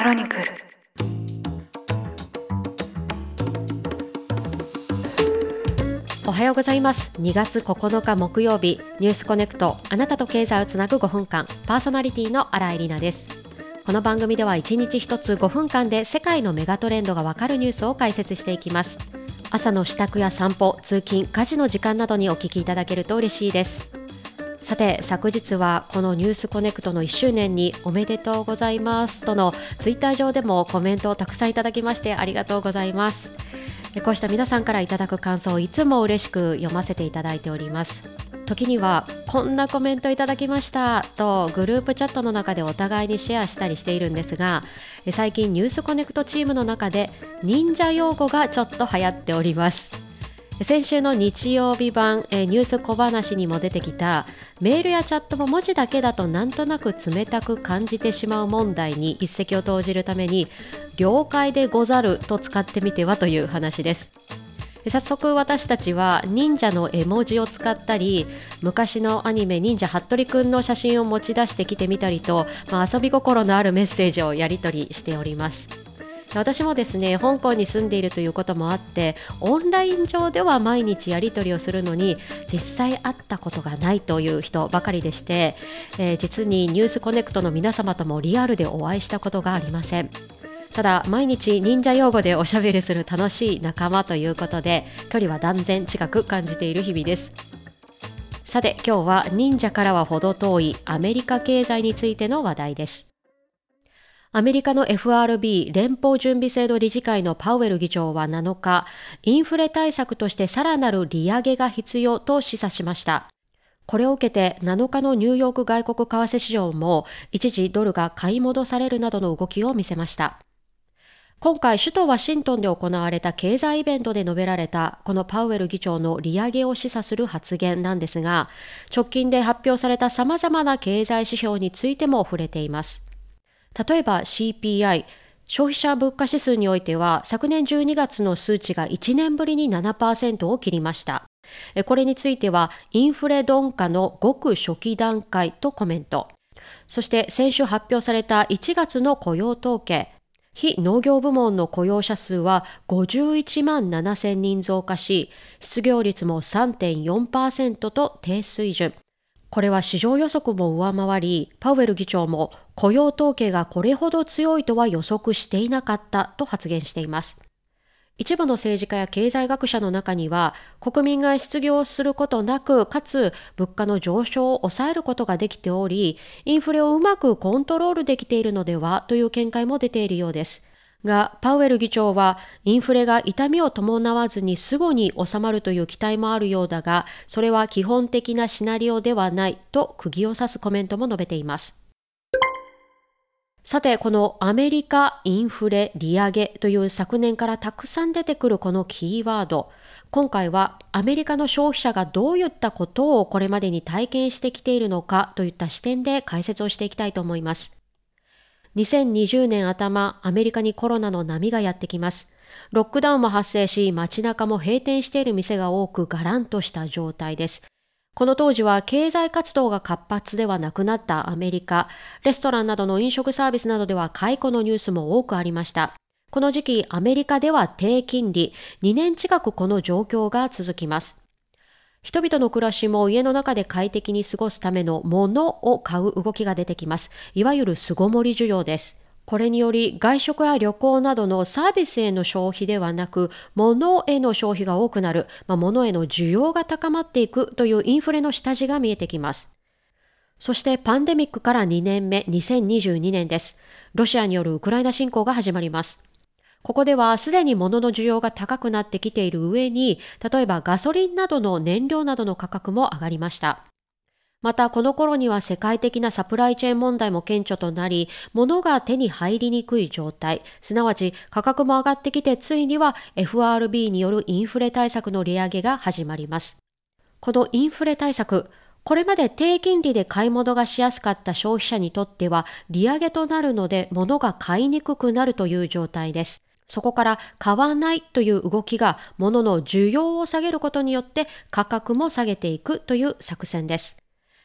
クロニクル。おはようございます。2月9日木曜日。ニュースコネクト。あなたと経済をつなぐ5分間。パーソナリティの新井里奈です。この番組では1日1つ5分間で世界のメガトレンドがわかるニュースを解説していきます。朝の支度や散歩通勤家事の時間などにお聞きいただけると嬉しいです。さて昨日はこのニュースコネクトの1周年におめでとうございますとのツイッター上でもコメントをたくさんいただきましてありがとうございます。こうした皆さんからいただく感想をいつも嬉しく読ませていただいております。時にはこんなコメントいただきましたとグループチャットの中でお互いにシェアしたりしているんですが最近ニュースコネクトチームの中で忍者用語がちょっと流行っております。先週の日曜日版ニュース小話にも出てきたメールやチャットも文字だけだとなんとなく冷たく感じてしまう問題に一石を投じるために了解でござると使ってみてはという話です。早速私たちは忍者の絵文字を使ったり昔のアニメ忍者ハットリくんの写真を持ち出してきてみたりと、まあ、遊び心のあるメッセージをやり取りしております。私もですね香港に住んでいるということもあってオンライン上では毎日やり取りをするのに実際会ったことがないという人ばかりでして、えー、実にニュースコネクトの皆様ともリアルでお会いしたことがありません。ただ毎日忍者用語でおしゃべりする楽しい仲間ということで距離は断然近く感じている日々です。さて今日は忍者からは程遠いアメリカ経済についての話題です。アメリカの FRB 連邦準備制度理事会のパウエル議長は7日、インフレ対策としてさらなる利上げが必要と示唆しました。これを受けて7日のニューヨーク外国為替市場も一時ドルが買い戻されるなどの動きを見せました。今回首都ワシントンで行われた経済イベントで述べられたこのパウエル議長の利上げを示唆する発言なんですが直近で発表された様々な経済指標についても触れています。例えば CPI、消費者物価指数においては昨年12月の数値が1年ぶりに7%を切りました。これについてはインフレ鈍化のごく初期段階とコメント。そして先週発表された1月の雇用統計。非農業部門の雇用者数は51万7000人増加し、失業率も3.4%と低水準。これは市場予測も上回り、パウエル議長も雇用統計がこれほど強いとは予測していなかったと発言しています。一部の政治家や経済学者の中には、国民が失業することなく、かつ物価の上昇を抑えることができており、インフレをうまくコントロールできているのではという見解も出ているようです。が、パウエル議長は、インフレが痛みを伴わずにすぐに収まるという期待もあるようだが、それは基本的なシナリオではないと釘を刺すコメントも述べています。さて、このアメリカインフレ利上げという昨年からたくさん出てくるこのキーワード。今回はアメリカの消費者がどういったことをこれまでに体験してきているのかといった視点で解説をしていきたいと思います。2020年頭、アメリカにコロナの波がやってきます。ロックダウンも発生し、街中も閉店している店が多く、がらんとした状態です。この当時は経済活動が活発ではなくなったアメリカ、レストランなどの飲食サービスなどでは解雇のニュースも多くありました。この時期、アメリカでは低金利、2年近くこの状況が続きます。人々の暮らしも家の中で快適に過ごすためのものを買う動きが出てきます。いわゆる巣ごもり需要です。これにより外食や旅行などのサービスへの消費ではなく、物への消費が多くなる、まあ、物への需要が高まっていくというインフレの下地が見えてきます。そしてパンデミックから2年目、2022年です。ロシアによるウクライナ侵攻が始まります。ここではすでに物の需要が高くなってきている上に、例えばガソリンなどの燃料などの価格も上がりました。また、この頃には世界的なサプライチェーン問題も顕著となり、物が手に入りにくい状態、すなわち価格も上がってきて、ついには FRB によるインフレ対策の利上げが始まります。このインフレ対策、これまで低金利で買い物がしやすかった消費者にとっては、利上げとなるので物が買いにくくなるという状態です。そこから買わないという動きが物の需要を下げることによって価格も下げていくという作戦です。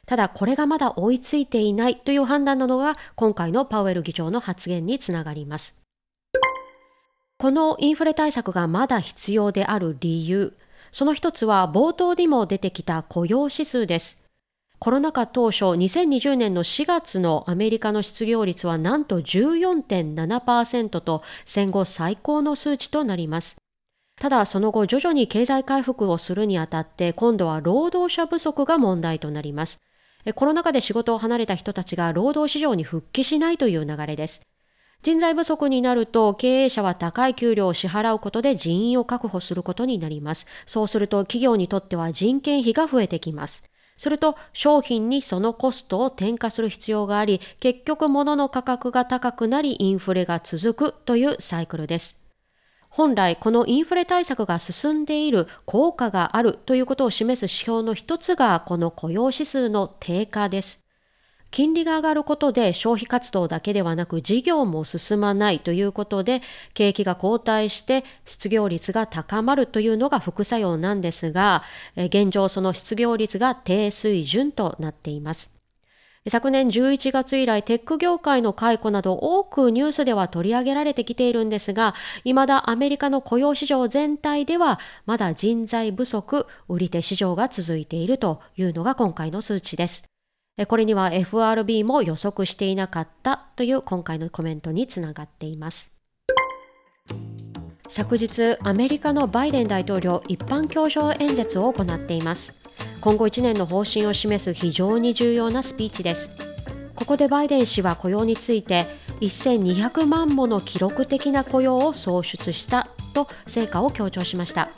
ただこれがまだ追いついていないという判断なのが今回のパウエル議長の発言につながります。このインフレ対策がまだ必要である理由、その一つは冒頭にも出てきた雇用指数です。コロナ禍当初、2020年の4月のアメリカの失業率はなんと14.7%と戦後最高の数値となります。ただその後徐々に経済回復をするにあたって今度は労働者不足が問題となります。コロナ禍で仕事を離れた人たちが労働市場に復帰しないという流れです。人材不足になると経営者は高い給料を支払うことで人員を確保することになります。そうすると企業にとっては人件費が増えてきます。すると商品にそのコストを転嫁する必要があり、結局物の価格が高くなりインフレが続くというサイクルです。本来このインフレ対策が進んでいる効果があるということを示す指標の一つがこの雇用指数の低下です。金利が上がることで消費活動だけではなく事業も進まないということで景気が後退して失業率が高まるというのが副作用なんですが現状その失業率が低水準となっています。昨年11月以来、テック業界の解雇など多くニュースでは取り上げられてきているんですが、未だアメリカの雇用市場全体では、まだ人材不足、売り手市場が続いているというのが今回の数値です。これには FRB も予測していなかったという今回のコメントにつながっています。昨日、アメリカのバイデン大統領一般教書演説を行っています。今後1年の方針を示す非常に重要なスピーチです。ここでバイデン氏は雇用について1200万もの記録的な雇用を創出したと成果を強調しました。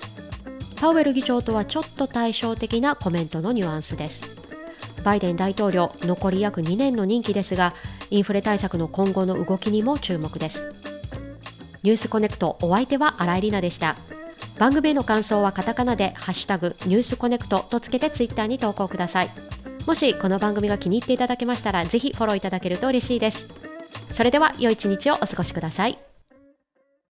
パウエル議長とはちょっと対照的なコメントのニュアンスです。バイデン大統領残り約2年の任期ですがインフレ対策の今後の動きにも注目ですニュースコネクトお相手は新井里奈でした番組への感想はカタカナで「ハッシュタグニュースコネクト」とつけてツイッターに投稿ください。もしこの番組が気に入っていただけましたらぜひフォローいただけると嬉しいです。それでは良い一日をお過ごしください。